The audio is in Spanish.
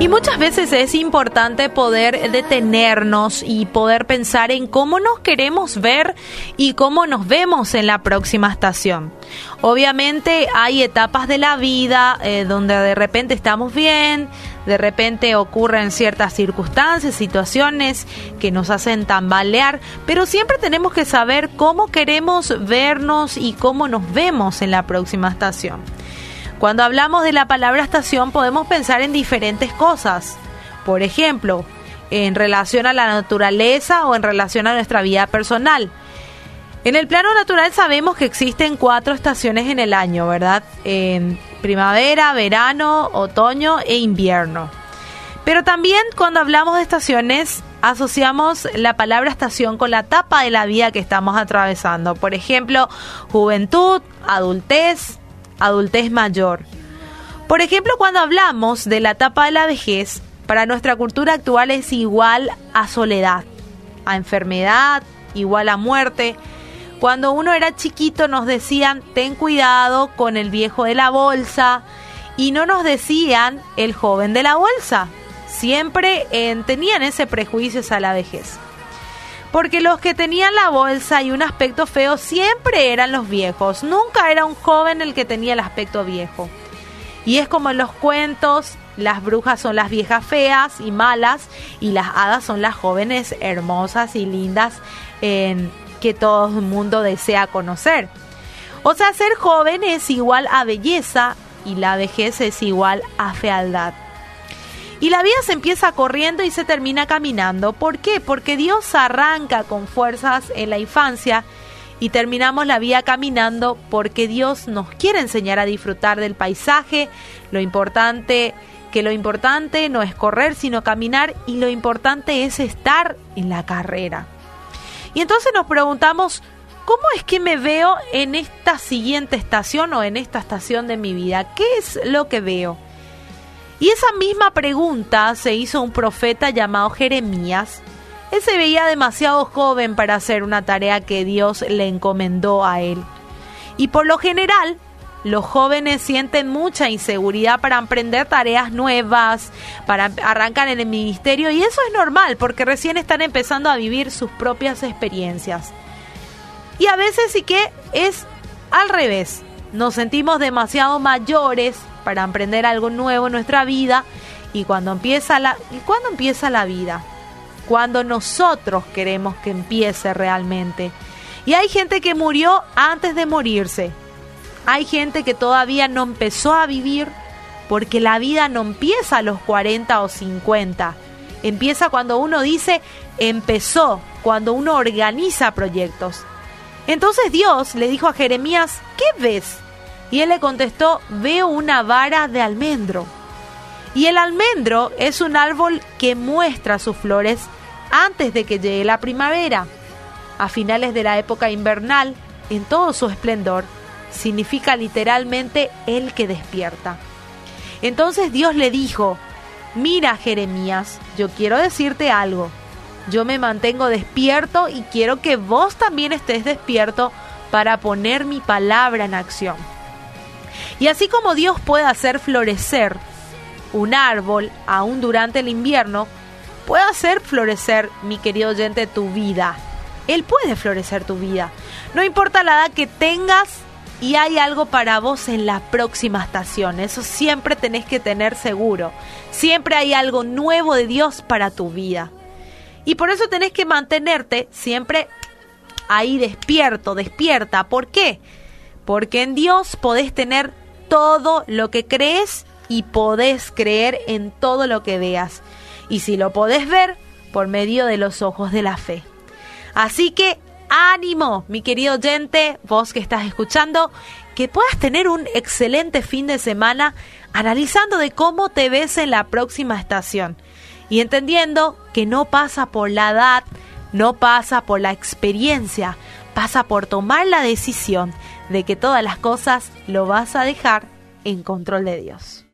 Y muchas veces es importante poder detenernos y poder pensar en cómo nos queremos ver y cómo nos vemos en la próxima estación. Obviamente hay etapas de la vida eh, donde de repente estamos bien, de repente ocurren ciertas circunstancias, situaciones que nos hacen tambalear, pero siempre tenemos que saber cómo queremos vernos y cómo nos vemos en la próxima estación. Cuando hablamos de la palabra estación podemos pensar en diferentes cosas. Por ejemplo, en relación a la naturaleza o en relación a nuestra vida personal. En el plano natural sabemos que existen cuatro estaciones en el año, ¿verdad? En primavera, verano, otoño e invierno. Pero también cuando hablamos de estaciones asociamos la palabra estación con la etapa de la vida que estamos atravesando. Por ejemplo, juventud, adultez, adultez mayor. Por ejemplo, cuando hablamos de la etapa de la vejez, para nuestra cultura actual es igual a soledad, a enfermedad, igual a muerte. Cuando uno era chiquito nos decían, ten cuidado con el viejo de la bolsa, y no nos decían el joven de la bolsa. Siempre eh, tenían ese prejuicio a la vejez. Porque los que tenían la bolsa y un aspecto feo siempre eran los viejos. Nunca era un joven el que tenía el aspecto viejo. Y es como en los cuentos, las brujas son las viejas feas y malas y las hadas son las jóvenes hermosas y lindas que todo el mundo desea conocer. O sea, ser joven es igual a belleza y la vejez es igual a fealdad. Y la vida se empieza corriendo y se termina caminando. ¿Por qué? Porque Dios arranca con fuerzas en la infancia y terminamos la vida caminando porque Dios nos quiere enseñar a disfrutar del paisaje, lo importante que lo importante no es correr sino caminar y lo importante es estar en la carrera. Y entonces nos preguntamos, ¿cómo es que me veo en esta siguiente estación o en esta estación de mi vida? ¿Qué es lo que veo? Y esa misma pregunta se hizo un profeta llamado Jeremías. Él se veía demasiado joven para hacer una tarea que Dios le encomendó a él. Y por lo general, los jóvenes sienten mucha inseguridad para emprender tareas nuevas, para arrancar en el ministerio y eso es normal porque recién están empezando a vivir sus propias experiencias. Y a veces sí que es al revés. Nos sentimos demasiado mayores para emprender algo nuevo en nuestra vida. Y cuando empieza la y cuando empieza la vida cuando nosotros queremos que empiece realmente. Y hay gente que murió antes de morirse. Hay gente que todavía no empezó a vivir porque la vida no empieza a los 40 o 50 empieza cuando uno dice empezó cuando uno organiza proyectos. Entonces Dios le dijo a Jeremías ¿qué ves? Y él le contestó, veo una vara de almendro. Y el almendro es un árbol que muestra sus flores antes de que llegue la primavera. A finales de la época invernal, en todo su esplendor, significa literalmente el que despierta. Entonces Dios le dijo, mira Jeremías, yo quiero decirte algo. Yo me mantengo despierto y quiero que vos también estés despierto para poner mi palabra en acción. Y así como Dios puede hacer florecer un árbol aún durante el invierno, puede hacer florecer, mi querido oyente, tu vida. Él puede florecer tu vida. No importa la edad que tengas y hay algo para vos en la próxima estación. Eso siempre tenés que tener seguro. Siempre hay algo nuevo de Dios para tu vida. Y por eso tenés que mantenerte siempre ahí despierto, despierta. ¿Por qué? Porque en Dios podés tener todo lo que crees y podés creer en todo lo que veas. Y si lo podés ver, por medio de los ojos de la fe. Así que ánimo, mi querido oyente, vos que estás escuchando, que puedas tener un excelente fin de semana analizando de cómo te ves en la próxima estación y entendiendo que no pasa por la edad, no pasa por la experiencia, pasa por tomar la decisión de que todas las cosas lo vas a dejar en control de Dios.